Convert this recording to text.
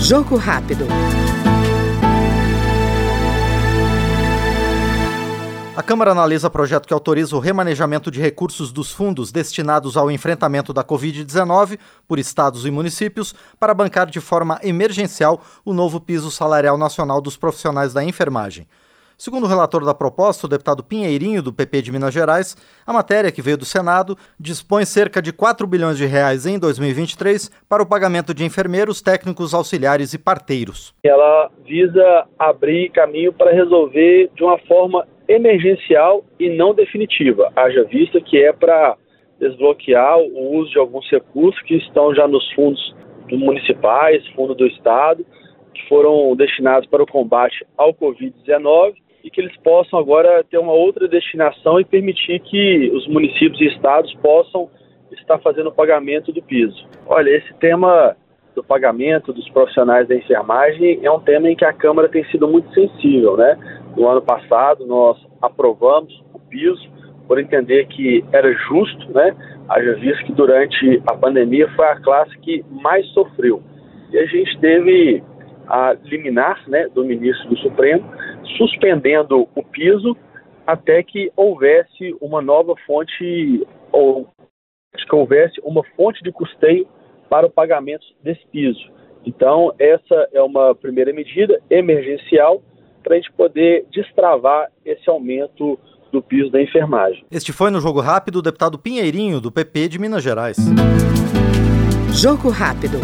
Jogo rápido. A Câmara analisa projeto que autoriza o remanejamento de recursos dos fundos destinados ao enfrentamento da Covid-19 por estados e municípios para bancar de forma emergencial o novo piso salarial nacional dos profissionais da enfermagem. Segundo o relator da proposta, o deputado Pinheirinho, do PP de Minas Gerais, a matéria que veio do Senado dispõe cerca de 4 bilhões de reais em 2023 para o pagamento de enfermeiros, técnicos auxiliares e parteiros. Ela visa abrir caminho para resolver de uma forma emergencial e não definitiva, haja vista que é para desbloquear o uso de alguns recursos que estão já nos fundos municipais, fundo do Estado, que foram destinados para o combate ao Covid-19 e que eles possam agora ter uma outra destinação e permitir que os municípios e estados possam estar fazendo o pagamento do piso. Olha, esse tema do pagamento dos profissionais da enfermagem é um tema em que a Câmara tem sido muito sensível, né? No ano passado nós aprovamos o piso por entender que era justo, né? Haja visto que durante a pandemia foi a classe que mais sofreu. E a gente teve a liminar né, do ministro do Supremo suspendendo o piso até que houvesse uma nova fonte ou que houvesse uma fonte de custeio para o pagamento desse piso. Então, essa é uma primeira medida emergencial para a gente poder destravar esse aumento do piso da enfermagem. Este foi no Jogo Rápido o deputado Pinheirinho, do PP de Minas Gerais. Jogo Rápido.